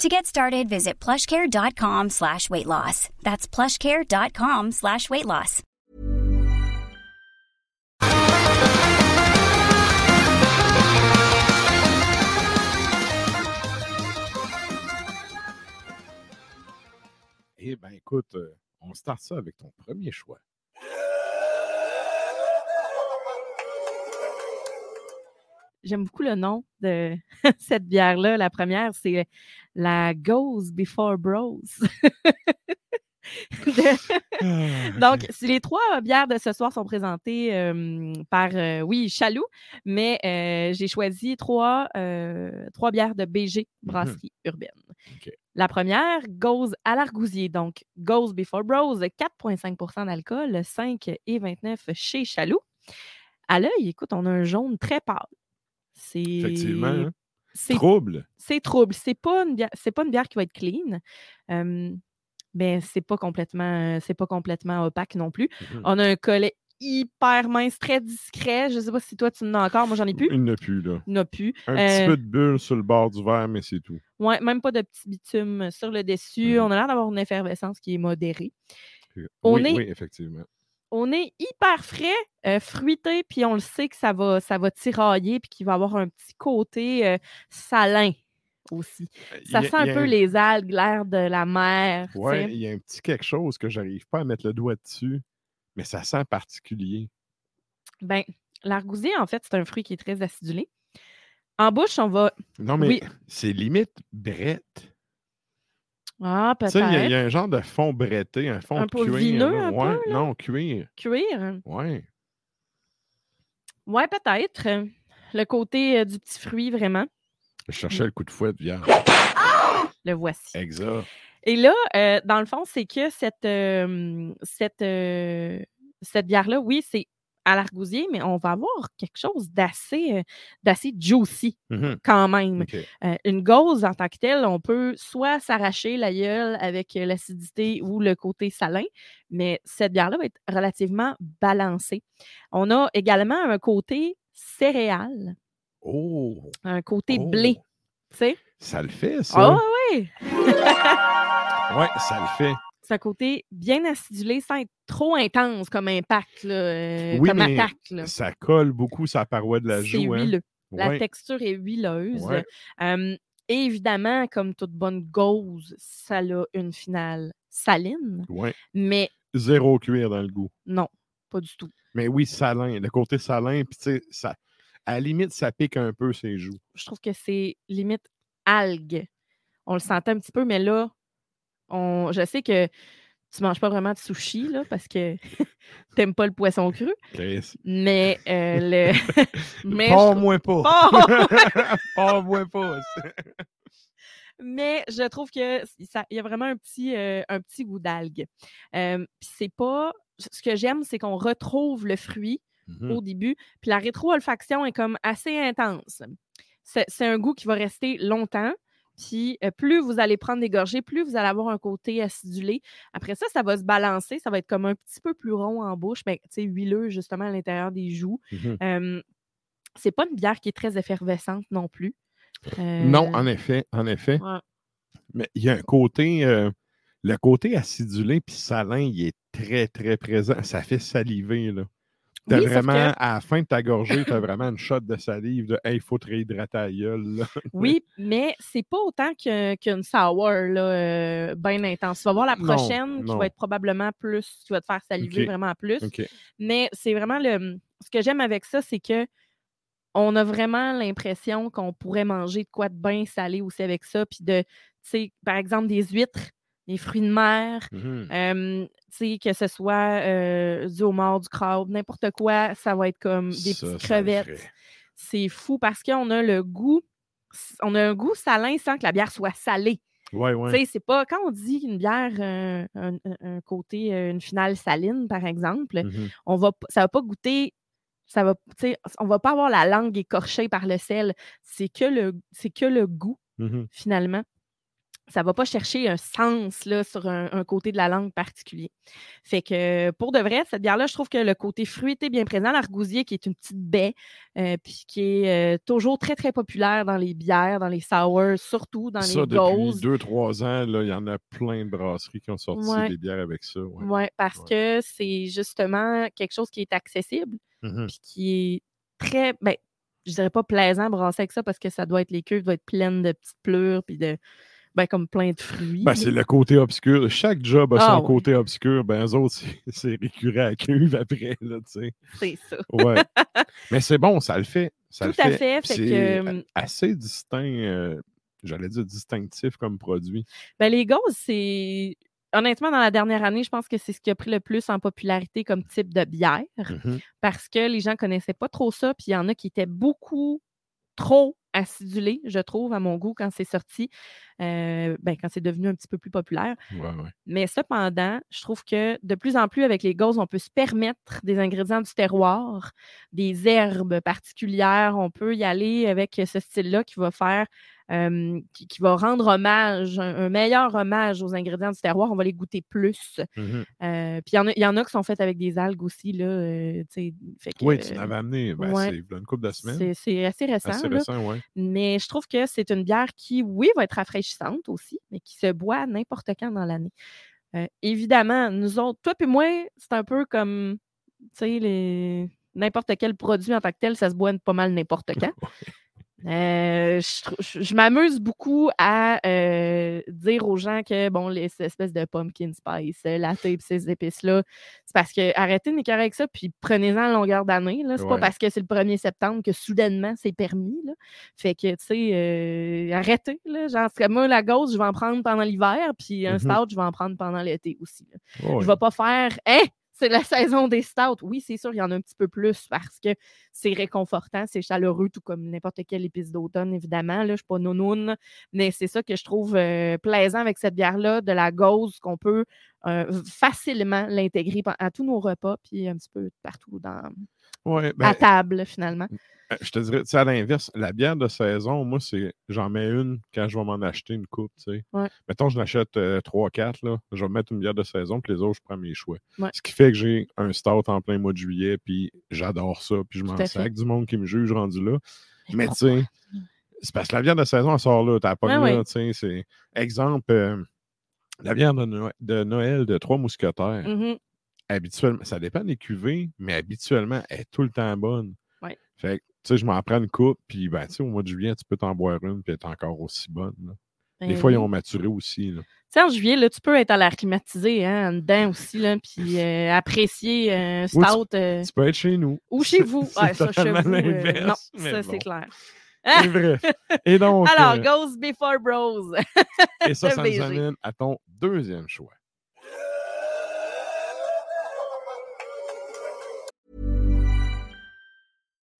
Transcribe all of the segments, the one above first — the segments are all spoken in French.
To get started, visit plushcare.com slash weight loss. That's plushcare.com slash weight loss. Eh bien, écoute, euh, on start ça avec ton premier choix. J'aime beaucoup le nom de cette bière-là. La première, c'est la Goes Before Bros. De- Donc, si les trois bières de ce soir sont présentées euh, par, euh, oui, Chaloux, mais euh, j'ai choisi trois, euh, trois bières de BG, brasserie urbaine. La première, Goes à l'argousier. Donc, Goes Before Bros, 4,5% d'alcool, 5 et 29 chez Chaloux. À l'œil, écoute, on a un jaune très pâle. C'est Effectivement, hein? c'est Trouble. c'est trouble. C'est pas une bière, c'est pas une bière qui va être clean. Euh, ben c'est pas complètement c'est pas complètement opaque non plus. Mhm. On a un collet hyper mince, très discret. Je sais pas si toi tu en as encore, moi j'en ai plus. Il n'y en a plus, là. Il n'y en a plus. Un Euh, petit peu de bulle sur le bord du verre, mais c'est tout. ouais, même pas de petit bitume sur le dessus. Mhm. On a l'air d'avoir une effervescence qui est modérée. On oui, est- oui, effectivement. On est hyper frais, euh, fruité, puis on le sait que ça va, ça va tirailler, puis qu'il va avoir un petit côté euh, salin aussi. Ça Il y a- sent un peu les algues, l'air de la mer. sais. il y a un petit quelque chose que j'arrive pas à mettre le doigt dessus, mais ça sent particulier. Ben, l'argousier, en fait, c'est un fruit qui est très acidulé. En bouche, on va. Non, mais Oui. c'est limite brette. Ah, Tu sais, il y, a- il peut-être. y a un genre de fond bretté, un fond Un de cuir. vineux, un ouais, non, cuir. Cuir? Ouais. Ouais, peut-être. Le côté euh, du petit fruit, vraiment. Je cherchais le coup de fouet hier. Le voici. Exact. Et là, euh, dans le fond, c'est que cette, euh, cette, cette bière-là, oui, c'est à l'argousier, mais on va avoir quelque chose d'assez euh, d'assez juicy Mhm. quand même. Euh, une gauze en tant que telle, on peut soit s'arracher la gueule avec euh, l'acidité ou le côté salin, mais cette bière-là va être relativement balancée. On a également un côté céréales, Oh! un côté oh, blé, tu sais? Ça le fait, Ah ça. oui! Ouais, ça le fait. Un côté bien acidulé sans être trop intense comme impact, là, euh, Oui, comme mais attaque. là. Ça colle beaucoup la paroi de la joue. Hein? huileux. La Ouais. texture est huileuse. Ouais. Euh, et évidemment, comme toute bonne gauze, ça a une finale saline, Ouais. mais Zéro cuir dans le goût. non, pas du tout. Mais oui, salin. Le côté salin, puis tu sais, ça, à la limite, ça pique un peu ses joues. Je trouve que c'est limite algue. On le sentait un petit peu, mais là, on, je sais que tu manges pas vraiment de sushi, là, parce que t'aimes pas le poisson cru, Chris. mais euh, le... mais je Pas moins pas. Pas! Pas moins pas. mais je trouve que ça, y a vraiment un petit, euh, un petit goût d'algue. Euh, puis c'est pas. Ce que j'aime, c'est qu'on retrouve le fruit Mhm. au début, puis la rétro-olfaction est comme assez intense. C'est c'est un goût qui va rester longtemps. Puis euh, plus vous allez prendre des gorgées, plus vous allez avoir un côté acidulé. Après ça, ça va se balancer, ça va être comme un petit peu plus rond en bouche, mais tu sais, huileux justement à l'intérieur des joues. Euh, c'est pas une bière qui est très effervescente non plus. Non, Euh, en effet, en effet. ouais. Mais il y a un côté, euh, le côté acidulé puis salin, il est très, très présent. Ça fait saliver, là. T'as Oui, vraiment, que- à la fin de ta gorgée, t'as vraiment une shot de salive de Hey, faut te réhydrater à la gueule. là. Oui, mais c'est pas autant qu'une sour là, bien intense. Tu vas voir la Non, prochaine qui va être probablement plus, qui va te faire saliver vraiment plus. Mais c'est vraiment le. Ce que j'aime avec ça, c'est que on a vraiment l'impression qu'on pourrait manger de quoi de bien salé aussi avec ça. Puis de, tu sais, par exemple, des huîtres, des fruits de mer, sais, que ce soit du homard, du crabe, n'importe quoi, ça va être comme des Ça, petites crevettes. C'est fou parce qu'on a le goût, on a un goût salin sans que la bière soit salée. Ouais, ouais. c'est pas quand on dit qu'une bière, euh, un, côté, euh, une finale saline, par exemple, Mhm. on va, ça va pas goûter, ça va, on va pas avoir la langue écorchée par le sel. C'est que le, c'est que le goût Mhm. finalement. Ça va pas chercher un sens là, sur un, un côté de la langue particulier. Fait que pour de vrai, cette bière-là, je trouve que le côté fruité est bien présent. L'argousier, qui est une petite baie, euh, puis qui est euh, toujours très, très populaire dans les bières, dans les sours, surtout dans Ça, les depuis gauzes. deux, trois ans, il y en a plein de brasseries qui ont sorti Ouais. des bières avec ça. Ouais. Oui, parce Ouais. que c'est justement quelque chose qui est accessible, Mhm. puis qui est très, ben, je dirais pas plaisant brasser avec ça parce que ça doit être, les cuves doivent être pleines de petites pleurs, puis de, ben, comme plein de fruits. Ben, c'est le côté obscur. Chaque job a Ah, son ouais. côté obscur. Ben, eux autres, c'est- récurrent à cuve après, là, tu sais. C'est ça. Ouais. Mais c'est bon, ça le fait. Ça Tout le à fait. C'est que, hum, assez distinct, euh, j'allais dire distinctif comme produit. Ben, les gauzes, c'est. Honnêtement, dans la dernière année, je pense que c'est ce qui a pris le plus en popularité comme type de bière Mhm. parce que les gens connaissaient pas trop ça. Puis il y en a qui étaient beaucoup trop acidulés, je trouve, à mon goût, quand c'est sorti, euh, ben, quand c'est devenu un petit peu plus populaire. Ouais, ouais. Mais cependant, je trouve que de plus en plus, avec les gauzes, on peut se permettre des ingrédients du terroir, des herbes particulières. On peut y aller avec ce style-là qui va faire, euh, qui, qui va rendre hommage, un, un meilleur hommage aux ingrédients du terroir. On va les goûter plus. Mhm. Euh, puis il y en a- il y, en a qui sont faites avec des algues aussi. Là, euh, fait que, Oui, tu l'avais amené. Ben, ouais. c'est une couple de semaines. c'est assez récent. Assez récent. Mais je trouve que c'est une bière qui, oui, va être rafraîchissante aussi, mais qui se boit n'importe quand dans l'année. Évidemment, nous autres, toi et moi, c'est un peu comme, tu sais, les... n'importe quel produit en tant que tel, ça se boit pas mal n'importe quand. Euh, je m'amuse beaucoup à euh, dire aux gens que, bon, les ces espèces de pumpkin spice, euh, latte et ces épices-là, c'est parce que arrêtez de m'écœurer avec ça, puis prenez-en à longueur d'année. C'est pas parce que c'est le 1er septembre que soudainement c'est permis. Là. Fait que, tu sais, euh, arrêtez. Là. Genre, moi, la gauche, je vais en prendre pendant l'hiver, puis un stout, je vais en prendre pendant l'été aussi. Ouais. Je vais pas faire Hein, c'est la saison des stouts. Oui, c'est sûr, il y en a un petit peu plus parce que c'est réconfortant, c'est chaleureux, tout comme n'importe quelle épice d'automne, évidemment. Là, je suis pas nounoune, mais c'est ça que je trouve euh, plaisant avec cette bière-là, de la gauze, qu'on peut euh, facilement l'intégrer à tous nos repas, puis un petit peu partout dans, Ouais, à ben, table, finalement. Euh, Je te dirais, tu sais, à l'inverse, la bière de saison, moi, c'est j'en mets une quand je vais m'en acheter une coupe, tu sais. Ouais. Mettons, je l'achète 3-4, là. Je vais mettre une bière de saison, puis les autres, je prends mes choix. Ouais. Ce qui fait que j'ai un stout en plein mois de juillet, puis j'adore ça, puis je m'en sac du monde qui me juge rendu là. Mais tu sais, c'est parce que la bière de saison, elle sort là, t'as pas Ouais, là, tu sais. c'est- Exemple, euh, la bière de, Noël- de Noël de Trois Mousquetaires, Mhm. Habituellement, ça dépend des cuvées, mais habituellement, elle est tout le temps bonne. Ouais. Fait que, tu sais, je m'en prends une coupe, puis ben, tu sais, au mois de juillet, tu peux t'en boire une, puis elle est encore aussi bonne. là. Des Ben fois, ils ont maturé aussi. Tu sais, en juillet, là, tu peux être à l'air climatisé, hein, en dedans aussi, là, puis euh, apprécier un tu- stout. euh, Tu peux être chez nous. Ou chez vous. C'est Ouais, ça, chez vous, euh, non, ça, bon. c'est clair. Et bref. Et donc, Alors, euh, Ghost Before Bros. et ça, ça nous amène à ton deuxième choix.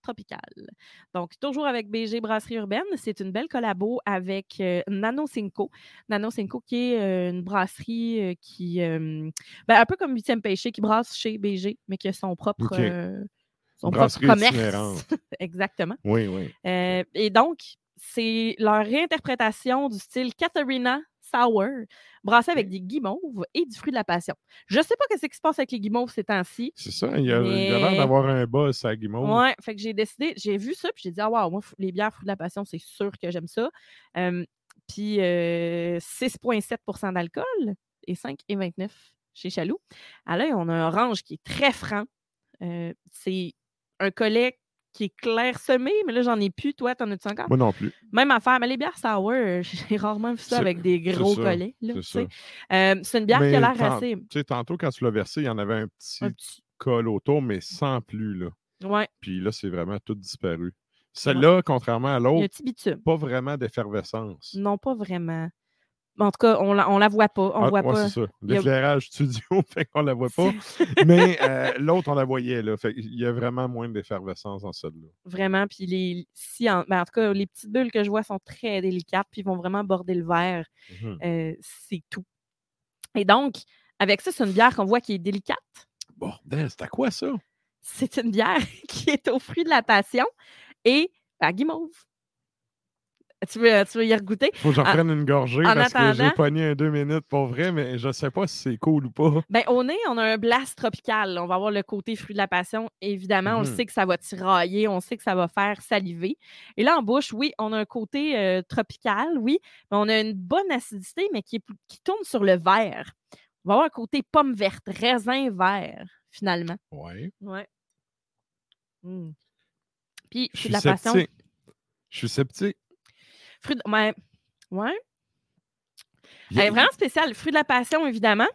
tropicale. Donc, toujours avec BG Brasserie Urbaine. C'est une belle collabo avec euh, Nano Cinco. Nano Cinco, qui est euh, une brasserie euh, qui, ben, un peu comme 8e Péché, qui brasse chez BG, mais qui a son propre, euh, propre commerce. Exactement. Oui, oui. Et donc, c'est leur réinterprétation du style Katharina Sour, brassé avec des guimauves et du fruit de la passion. Je sais pas ce qui se passe avec les guimauves ces temps-ci. C'est ça. Il y a, l'air d'avoir un buzz à Guimauve. Ouais, fait que j'ai décidé, j'ai vu ça, puis j'ai dit, ah, wow, moi, les bières fruits de la passion, c'est sûr que j'aime ça. Euh, puis euh, 6,7% d'alcool et 5,29% chez Chaloux. À l'œil, on a un orange qui est très franc. Euh, c'est un collet qui est clairsemé, mais là, j'en ai plus. Toi, t'en as-tu encore? Moi non plus. Même affaire, mais les bières sour, j'ai rarement vu ça avec des gros ça, collets. C'est. Euh, c'est une bière qui a l'air assez. Tu sais, tantôt, quand tu l'as versé, il y en avait un petit Un petit. col autour, mais sans plus. Là. Ouais, Puis là, c'est vraiment tout disparu. Celle-là, contrairement à l'autre, pas vraiment d'effervescence. Non, pas vraiment. En tout cas, on la, on la voit pas. On Ah, voit ouais, pas. c'est ça. A- L'éclairage studio fait qu'on la voit pas. mais euh, l'autre, on la voyait. Là. Fait il y a vraiment moins d'effervescence dans celle-là. Vraiment. Puis les, si en, ben, en tout cas, les petites bulles que je vois sont très délicates, puis vont vraiment border le verre. Mhm. Euh, c'est tout. Et donc, avec ça, c'est une bière qu'on voit qui est délicate. Bordel, c'est à quoi ça? C'est une bière qui est au fruit de la passion et à guimauve. Tu veux, tu veux y regoûter? Faut que j'en En- prenne une gorgée en parce que j'ai pogné un deux minutes pour vrai, mais je sais pas si c'est cool ou pas. Ben, au nez, on a un blast tropical. On va avoir le côté fruit de la passion. Évidemment, on le Mhm. sait que ça va tirailler, on sait que ça va faire saliver. Et là, en bouche, oui, on a un côté euh, tropical, oui, mais on a une bonne acidité, mais qui, est qui tourne sur le vert. On va avoir un côté pomme verte, raisin vert, finalement. Ouais. Ouais. Mm. Puis, fruit de la passion. Je suis sceptique. Fruit de... ouais. ouais. Elle est vraiment spéciale. Le fruit de la passion, évidemment,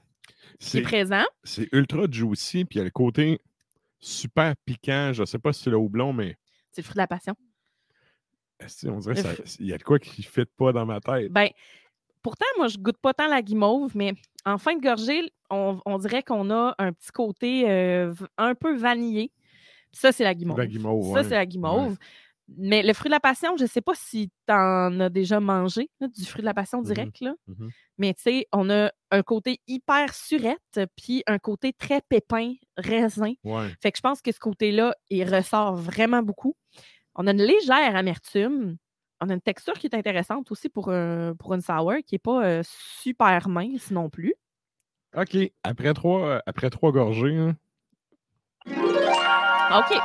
qui est C'est présent. c'est ultra juicy, puis il y a le côté super piquant. Je sais pas si c'est le houblon, mais C'est le fruit de la passion. esti, on dirait Le que ça- fru- il y a de quoi qui ne fit pas dans ma tête. Ben, pourtant, moi, je goûte pas tant la guimauve, mais en fin de gorgée, on, on dirait qu'on a un petit côté euh, un peu vanillé. Ça, c'est la guimauve. La guimauve, Ça, ouais. c'est la guimauve. Mais le fruit de la passion, je ne sais pas si tu en as déjà mangé, là, du fruit de la passion Mhm. direct. là. Mhm. Mais tu sais, on a un côté hyper surette, puis un côté très pépin, raisin. Ouais. Fait que je pense que ce côté-là, il ressort vraiment beaucoup. On a une légère amertume. On a une texture qui est intéressante aussi pour, un- pour une sour, qui n'est pas euh, super mince non plus. OK. Après trois, euh, après trois gorgées, hein, OK.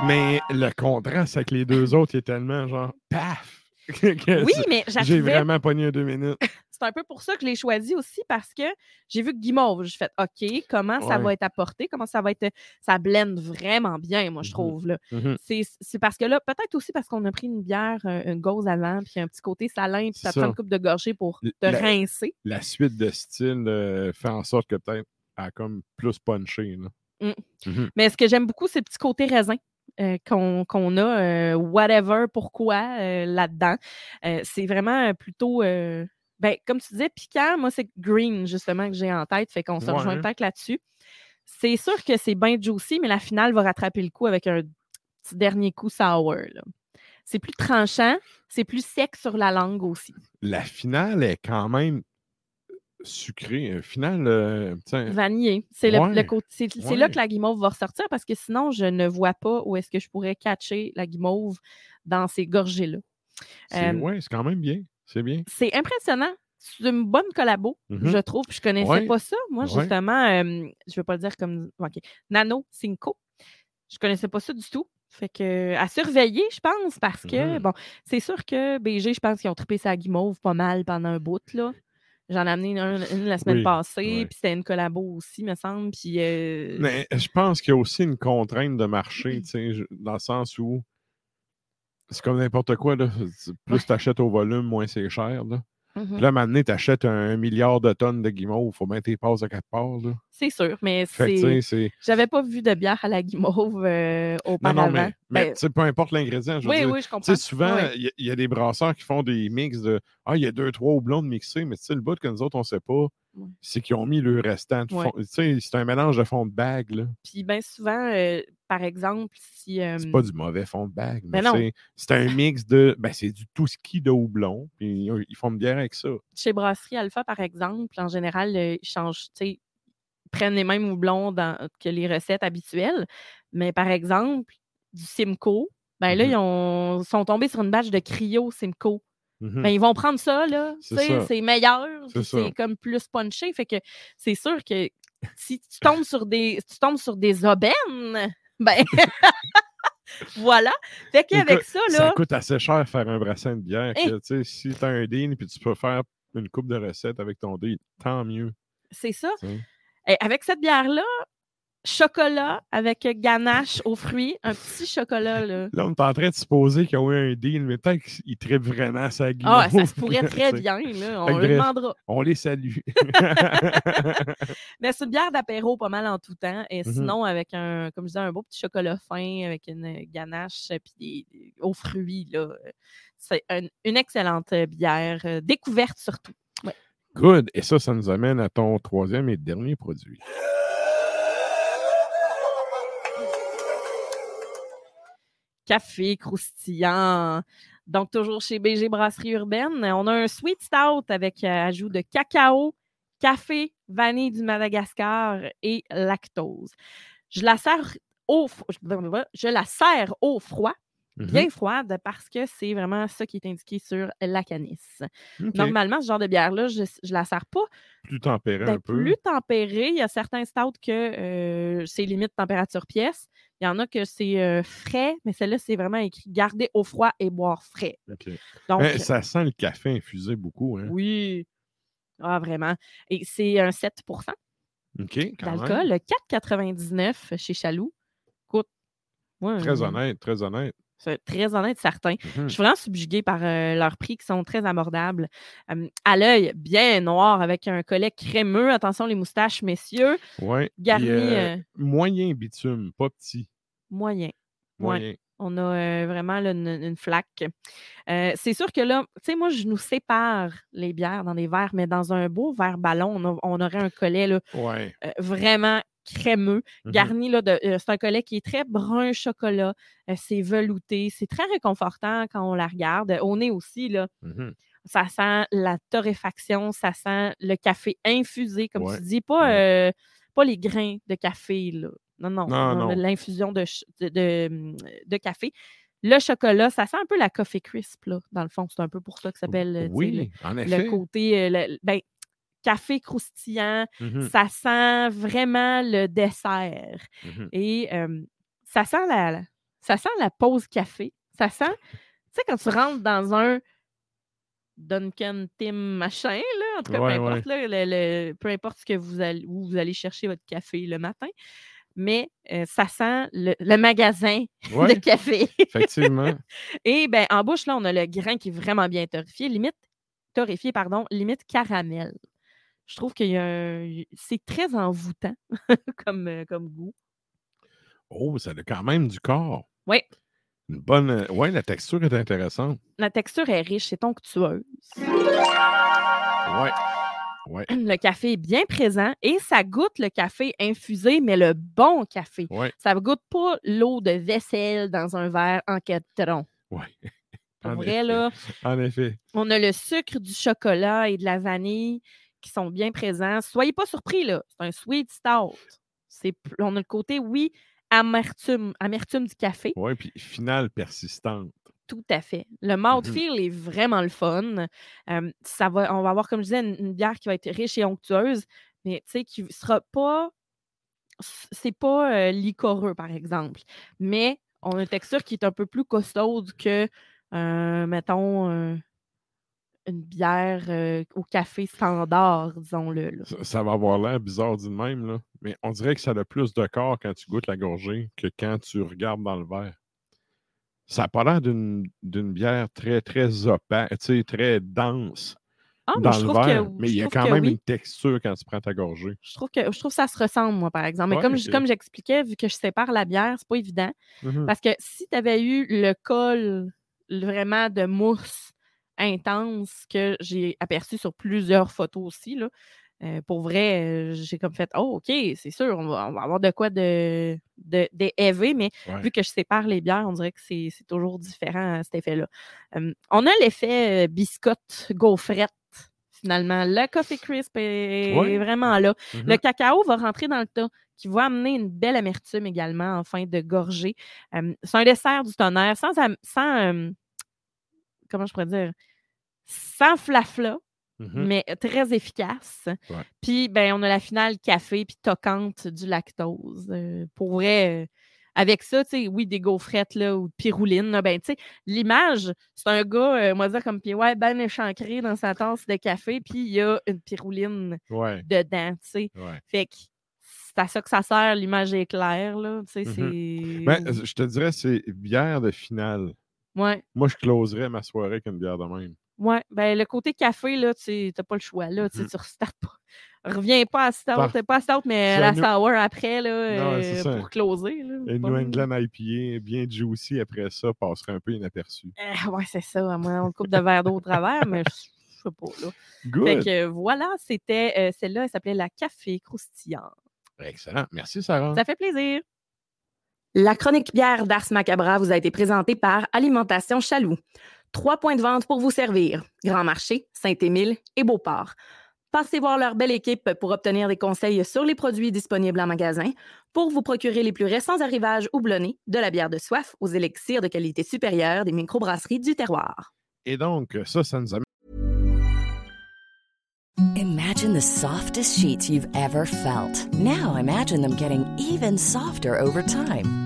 Mais le contraste avec les deux autres, il est tellement genre paf! Oui, mais J'ai vraiment pogné deux minutes. C'est un peu pour ça que je l'ai choisi aussi, parce que j'ai vu que guimauve. J'ai fait OK, comment ça va être apporté? Comment ça va être. Ça blende vraiment bien, moi, je Mhm. trouve. là. Mhm. C'est c'est parce que là, peut-être aussi parce qu'on a pris une bière, euh, une gauze avant, puis un petit côté salin, puis ça prend une coupe de gorgée pour te la- rincer. La suite de style euh, fait en sorte que peut-être elle a comme plus punché. là. Mais ce que j'aime beaucoup, c'est le petit côté raisin. Euh, qu'on a, euh, whatever, pourquoi, euh, là-dedans. C'est vraiment plutôt, ben, comme tu disais, piquant. Moi, c'est green, justement, que j'ai en tête. Fait qu'on se rejoint peut-être là-dessus. C'est sûr que c'est bien juicy, mais la finale va rattraper le coup avec un petit dernier coup sour. C'est plus tranchant, c'est plus sec sur la langue aussi. La finale est quand même sucrée. Un final, euh, Vanillé. C'est le, c'est- là que la guimauve va ressortir parce que sinon, je ne vois pas où est-ce que je pourrais catcher la guimauve dans ces gorgées-là. euh, ouais, c'est quand même bien. C'est bien. C'est impressionnant. C'est une bonne collabo, Mhm. je trouve. Je connaissais Ouais. pas ça. Moi, justement, euh, je ne vais pas le dire comme. OK. Nano Cinco. Je connaissais pas ça du tout. Fait que à surveiller, je pense, parce que, Mhm. bon, c'est sûr que BG, je pense qu'ils ont trippé sa guimauve pas mal pendant un bout, là. J'en ai amené une, une la semaine Oui, passée, puis c'était une collabo aussi, me semble. Puis euh, Mais je pense qu'il y a aussi une contrainte de marché, tu sais, je- dans le sens où c'est comme n'importe quoi, là. Plus tu achètes au volume, moins c'est cher. Là. mhm. Puis là, maintenant, tu achètes un milliard de tonnes de guimauve, il faut tu les passes à quatre parts. Là. C'est sûr, mais c'est. J'avais pas vu de bière à la guimauve euh, Non, auparavant. non, mais, mais Ben, peu importe l'ingrédient, oui, dire. oui, je comprends. souvent, il y, a- il y a des brasseurs qui font des mix de Ah, il y a deux, trois houblons de mixés, mais tu sais, le bout que nous autres, on ne sait pas, c'est qu'ils ont mis le restant sais, c'est un mélange de fond de bague, là. Puis bien souvent, euh, par exemple, si. euh, C'est pas du mauvais fond de bague, mais, mais non. c'est- un mix de. Ben, c'est du tout ski de houblon, puis ils- font une bière avec ça. chez Brasserie Alpha, par exemple, en général, euh, ils changent, tu sais, prennent les mêmes houblons dans- que les recettes habituelles. Mais par exemple, du Simcoe, ben là, Mhm. ils ont- sont tombés sur une batch de Cryo Simcoe. Mhm. Ben, ils vont prendre ça, là. C'est ça. Meilleur, C'est ça. comme plus punché. Fait que c'est sûr que si tu tombes sur des, si tu tombes sur des aubaines, ben. voilà. Fait qu'avec ça, Ça là. coûte assez cher faire un brassin de bière. Hey. que, tu sais, si tu as un deal puis tu peux faire une coupe de recettes avec ton deal, tant mieux. C'est ça. Et avec cette bière-là, chocolat avec ganache aux fruits, un petit chocolat, là. Là, on est en train de supposer qu'ils ont eu un deal, mais peut-être qu'ils trippent vraiment sa guimauve. Ah, ça se pourrait très bien, là. On le demandera. On les salue. Mais c'est une bière d'apéro pas mal en tout temps. Et Mhm. sinon, avec un, comme je disais, un beau petit chocolat fin, avec une ganache, euh, puis des, des- aux fruits, là. euh, C'est un- une excellente euh, bière, euh, découverte surtout. Good. Et ça, ça nous amène à ton troisième et dernier produit. Café croustillant. Donc, toujours chez BG Brasserie Urbaine, on a un sweet stout avec euh, ajout de cacao, café, vanille du Madagascar et lactose. Je la sers au, je la sers au froid. Bien froide, parce que c'est vraiment ça qui est indiqué sur la canisse. Normalement, ce genre de bière-là, je ne la sers pas. Plus tempéré Ben, un peu. plus tempéré. Il y a certains stouts que euh, c'est limite température pièce. Il y en a que c'est euh, frais, mais celle-là, c'est vraiment écrit garder au froid et boire frais. Donc, Mais ça sent le café infusé beaucoup. Hein? oui. Ah, vraiment. Et c'est un 7 OK, quand même. d'alcool. 4,99 chez Chaloux. Moi, Très euh, honnête, très honnête. C'est très honnête, certain. Mhm. Je suis vraiment subjuguée par euh, leurs prix qui sont très abordables. Euh, à l'œil, bien noir, avec un collet crémeux. Attention, les moustaches, messieurs. Ouais. Garni, euh, euh, Moyen bitume, pas petit. Moyen. Ouais. Moyen. On a vraiment là, une, une flaque. C'est sûr que là, tu sais, moi, je nous sépare les bières dans des verres, mais dans un beau verre ballon, on, a- on aurait un collet là, Ouais. vraiment crémeux, Mhm. garni là, de. euh, c'est un collet qui est très brun chocolat. euh, c'est velouté. C'est très réconfortant quand on la regarde. Au nez aussi, là. Mhm. Ça sent la torréfaction, ça sent le café infusé, comme Ouais, tu dis, pas, ouais. euh, pas les grains de café. Là. Non, non, l'infusion de, de, de, de café. Le chocolat, ça sent un peu la coffee crisp, là, dans le fond. C'est un peu pour ça que ça s'appelle Oui, en le, effet. le côté le- ben, café croustillant. Mhm, Ça sent vraiment le dessert. mhm. Et euh, ça sent la, ça sent la pause café. Ça sent, tu sais, quand tu rentres dans un Duncan Tim machin, là, en tout cas, Ouais, peu importe, là, le- le- peu importe ce que vous allez, où vous allez chercher votre café le matin, mais euh, ça sent le, le magasin Ouais, de café. effectivement. Et ben, en bouche, là, on a le grain qui est vraiment bien torréfié, limite, torréfié, pardon, limite caramel. Je trouve qu'il y a un- c'est très envoûtant comme, euh, comme goût. Oh, ça a quand même du corps. Oui. Une bonne. euh, Ouais, la texture est intéressante. La texture est riche, c'est onctueuse. Ouais. Ouais. Le café est bien présent et ça goûte le café infusé, mais le bon café. Ouais. Ça ne goûte pas l'eau de vaisselle dans un verre en quatron. Pour En vrai, effet. là, En effet. on a le sucre, du chocolat et de la vanille qui sont bien présents. Soyez pas surpris, là. C'est un sweet stout. C'est, on a le côté, oui, amertume, amertume du café. Ouais, puis finale persistante. Tout à fait. Le mouthfeel Mhm. est vraiment le fun. Euh, ça va, on va avoir, comme je disais, une, une bière qui va être riche et onctueuse, mais tu sais, qui ne sera pas. C'est pas euh, liquoreux, par exemple. Mais on a une texture qui est un peu plus costaude que, euh, mettons, euh, une bière euh, au café standard, disons-le. Ça, ça va avoir l'air bizarre de même, là. mais on dirait que ça a plus de corps quand tu goûtes la gorgée que quand tu regardes dans le verre. Ça n'a pas l'air d'une d'une bière très, très opaque, tu sais, très dense Ah, dans je le trouve verre, que, mais il y a quand même oui. une texture quand tu prends ta gorgée. Je trouve, que, je trouve que ça se ressemble, moi, par exemple. Mais Ouais, comme, je- ok. comme j'expliquais, vu que je sépare la bière, c'est pas évident. Mhm. Parce que si tu avais eu le col vraiment de mousse intense que j'ai aperçu sur plusieurs photos aussi, là, euh, pour vrai, euh, j'ai comme fait Oh, OK, c'est sûr, on va, on va avoir de quoi de, de, mais Ouais. vu que je sépare les bières, on dirait que c'est toujours différent, cet effet-là. Euh, on a l'effet euh, biscotte gaufrette, finalement. Le Coffee Crisp est Ouais. vraiment là. Le cacao va rentrer dans le tas, qui va amener une belle amertume également en fin de gorgée. C'est un dessert du tonnerre sans, sans comment je pourrais dire, sans flafla, Mhm. mais très efficace. Ouais. Puis, ben, on a la finale café puis toquante du lactose. Euh, pour vrai, euh, avec ça, tu sais, oui, des gaufrettes là, ou de pirouline, là, ben, tu sais, l'image, c'est un gars, euh, on va dire comme, ouais, ben échancré dans sa tasse de café, puis il y a une pirouline Ouais, dedans, tu sais. ouais. Fait que c'est à ça que ça sert, l'image est claire, là. Tu sais, Mhm. c'est. Ben, je te dirais, c'est bière de finale. Ouais, Moi, je closerais ma soirée avec une bière de même. ouais. Ben, le côté café, là, tu t'as pas le choix, là. Tu Mhm. tu restartes pas. Reviens pas à stout, Par- pas à stout, mais la nou- sour après, là, Non, euh, ça. pour closer, là. Pas New. England IPA bien juicy après ça passerait un peu inaperçu. Euh, ouais, c'est ça. À moins, on coupe de verre d'eau au travers, mais je sais pas, là. Good! Fait que voilà, c'était euh, celle-là, elle s'appelait la café croustillant. Excellent. Merci, Sarah. Ça fait plaisir. La chronique bière d'Ars Macabra vous a été présentée par Alimentation Chaloux. Trois points de vente pour vous servir. Grand Marché, Saint-Émile et Beauport. Passez voir leur belle équipe pour obtenir des conseils sur les produits disponibles en magasin, pour vous procurer les plus récents arrivages houblonnés, de la bière de soif aux élixirs de qualité supérieure des microbrasseries du terroir. Et donc, ça, ça nous amène Imagine the softest sheets you've ever felt. Now imagine them getting even softer over time.